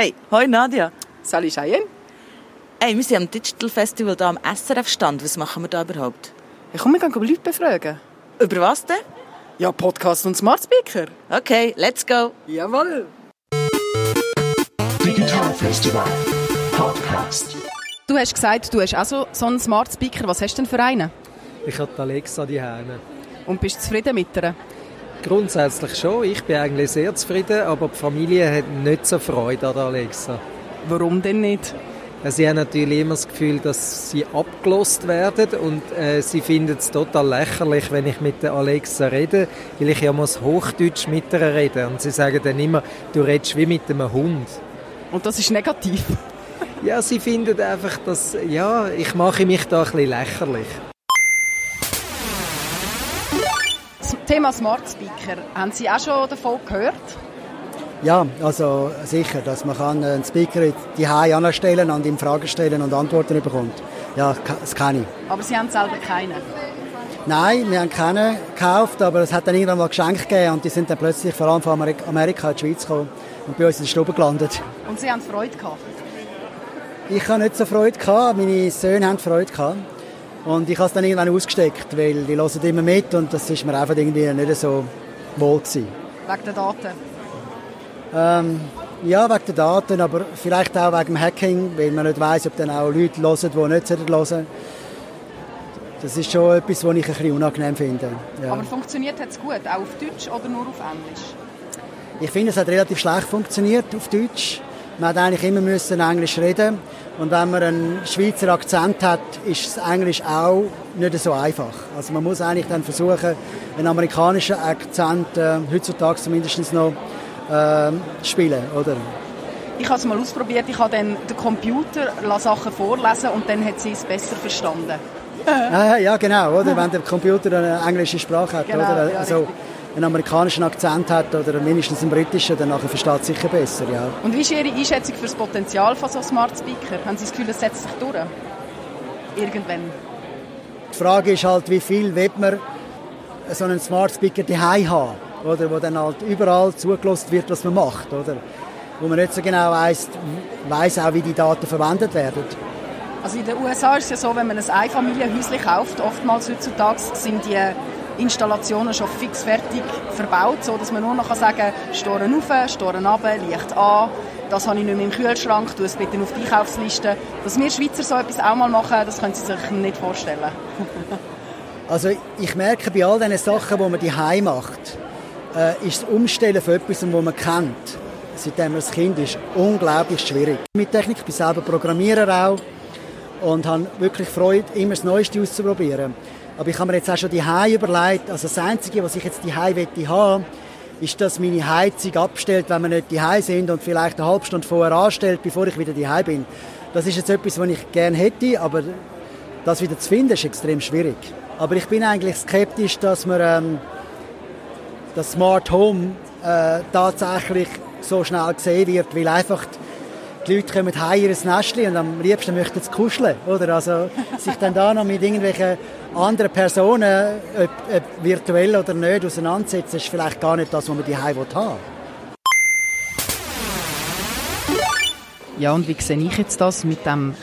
Hey, hoi Nadia. Salut Cheyenne. Hey, wir sind am Digital Festival hier am SRF-Stand. Was machen wir da überhaupt? Ich komme, wir gehen Leute befragen. Über was denn? Ja, Podcast und Smart Speaker. Okay, let's go. Jawohl. Digital Festival Podcast. Du hast gesagt, du hast auch so, so einen Smart Speaker. Was hast du denn für einen? Ich habe die Alexa die Hände. Und bist du zufrieden mit ihr? Grundsätzlich schon. Ich bin eigentlich sehr zufrieden, aber die Familie hat nicht so Freude an der Alexa. Warum denn nicht? Sie haben natürlich immer das Gefühl, dass sie abgelost werden und äh, sie finden es total lächerlich, wenn ich mit der Alexa rede, weil ich ja muss Hochdeutsch mit ihr reden und sie sagen dann immer, du redest wie mit einem Hund. Und das ist negativ? Ja, sie finden einfach, dass ja, ich mache mich da ein bisschen lächerlich. Thema Smart Speaker, haben Sie auch schon davon gehört? Ja, also sicher, dass man kann einen Speaker die anstellen und ihm Fragen stellen und Antworten bekommt. Ja, das kann ich. Aber Sie haben selber keinen? Nein, wir haben keinen gekauft, aber es hat dann irgendwann mal Geschenke gegeben und die sind dann plötzlich vor allem von Amerika in die Schweiz gekommen und bei uns in der Stube gelandet. Und Sie haben Freude gehabt? Ich habe nicht so Freude gehabt, meine Söhne haben Freude gehabt. Und ich habe es dann irgendwann ausgesteckt, weil die hören immer mit und das ist mir einfach irgendwie nicht so wohl gewesen. Wegen der Daten? Ähm, ja, wegen der Daten, aber vielleicht auch wegen dem Hacking, weil man nicht weiß, ob dann auch Leute hören, die nicht hören Das ist schon etwas, was ich ein bisschen unangenehm finde. Ja. Aber funktioniert es gut, auch auf Deutsch oder nur auf Englisch? Ich finde, es hat relativ schlecht funktioniert auf Deutsch. Man hat eigentlich immer müssen Englisch reden und wenn man einen Schweizer Akzent hat, ist das Englisch auch nicht so einfach. Also man muss eigentlich dann versuchen, einen amerikanischen Akzent äh, heutzutage zumindest noch äh, spielen, oder? Ich habe es mal ausprobiert. Ich habe dann den Computer Sachen vorlesen und dann hat sie es besser verstanden. ah, ja, genau, oder? Wenn der Computer eine englische Sprache hat, genau, oder? Ja, also, einen amerikanischen Akzent hat oder mindestens einen britischen, dann nachher versteht es sicher besser, ja. Und wie ist Ihre Einschätzung für das Potenzial von so Smart Speaker? Haben Sie das Gefühl, es setzt sich durch? Irgendwann? Die Frage ist halt, wie viel will man so einen Smart Speaker daheim haben? oder, wo dann halt überall zugelassen wird, was man macht, oder? Wo man nicht so genau weiss, weiss auch, wie die Daten verwendet werden. Also in den USA ist es ja so, wenn man ein Einfamilienhäuschen kauft, oftmals heutzutage sind die Installationen schon fix fertig verbaut, so dass man nur noch sagen kann, Storen rauf, Storen runter, Licht an, das habe ich nicht mehr im Kühlschrank, tu es bitte auf die Einkaufsliste. Dass wir Schweizer so etwas auch mal machen, das können Sie sich nicht vorstellen. also ich merke bei all diesen Sachen, die man die macht, äh, ist das Umstellen von etwas, das man kennt, seitdem man ein Kind ist, unglaublich schwierig. Mit Technik, ich bin selber Programmierer auch und habe wirklich Freude, immer das Neueste auszuprobieren. Aber ich habe mir jetzt auch schon die überlegt, also das Einzige, was ich jetzt die wette haben, ist, dass meine Heizung abstellt, wenn wir nicht die sind und vielleicht eine halbe Stunde vorher anstellt, bevor ich wieder die bin. Das ist jetzt etwas, was ich gerne hätte, aber das wieder zu finden, ist extrem schwierig. Aber ich bin eigentlich skeptisch, dass man ähm, das Smart Home äh, tatsächlich so schnell gesehen wird, weil einfach die Leute kommen heim in ein Nestchen und am liebsten möchten sie kuscheln, oder? Also sich dann da noch mit irgendwelchen anderen Personen, ob, ob virtuell oder nicht, auseinandersetzen, ist vielleicht gar nicht das, was man die haben will. Ja, und wie sehe ich jetzt das mit dem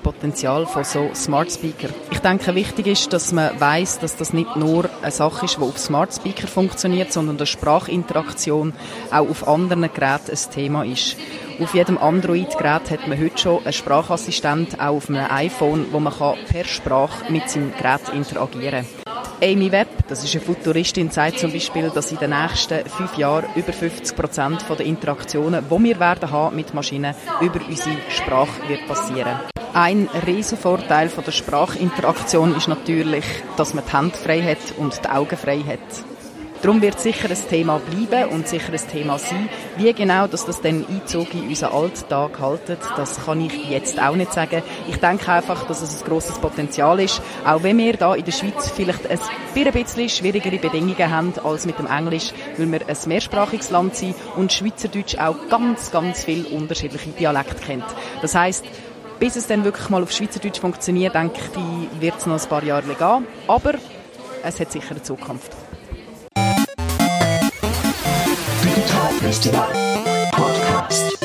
Potenzial von so Smart Speaker? Ich denke, wichtig ist, dass man weiß, dass das nicht nur eine Sache ist, die auf Smart Speaker funktioniert, sondern dass Sprachinteraktion auch auf anderen Geräten ein Thema ist. Auf jedem Android-Gerät hat man heute schon einen Sprachassistent, auch auf einem iPhone, wo man per Sprache mit seinem Gerät interagieren kann. Amy Webb, das ist eine Futuristin, sagt zum Beispiel, dass in den nächsten fünf Jahren über 50 Prozent der Interaktionen, die wir werden haben mit Maschinen, über unsere Sprache wird passieren. Ein riesen Vorteil der Sprachinteraktion ist natürlich, dass man die Hände frei hat und die Augen frei hat. Darum wird sicher ein Thema bleiben und sicher ein Thema sein. Wie genau dass das dann Einzug in unseren Alltag haltet, das kann ich jetzt auch nicht sagen. Ich denke einfach, dass es ein grosses Potenzial ist, auch wenn wir da in der Schweiz vielleicht ein bisschen schwierigere Bedingungen haben als mit dem Englisch, weil wir ein mehrsprachiges Land sind und Schweizerdeutsch auch ganz, ganz viele unterschiedliche Dialekte kennt. Das heißt, bis es dann wirklich mal auf Schweizerdeutsch funktioniert, denke ich, wird es noch ein paar Jahre gehen. Aber es hat sicher eine Zukunft. Mental Festival Podcast.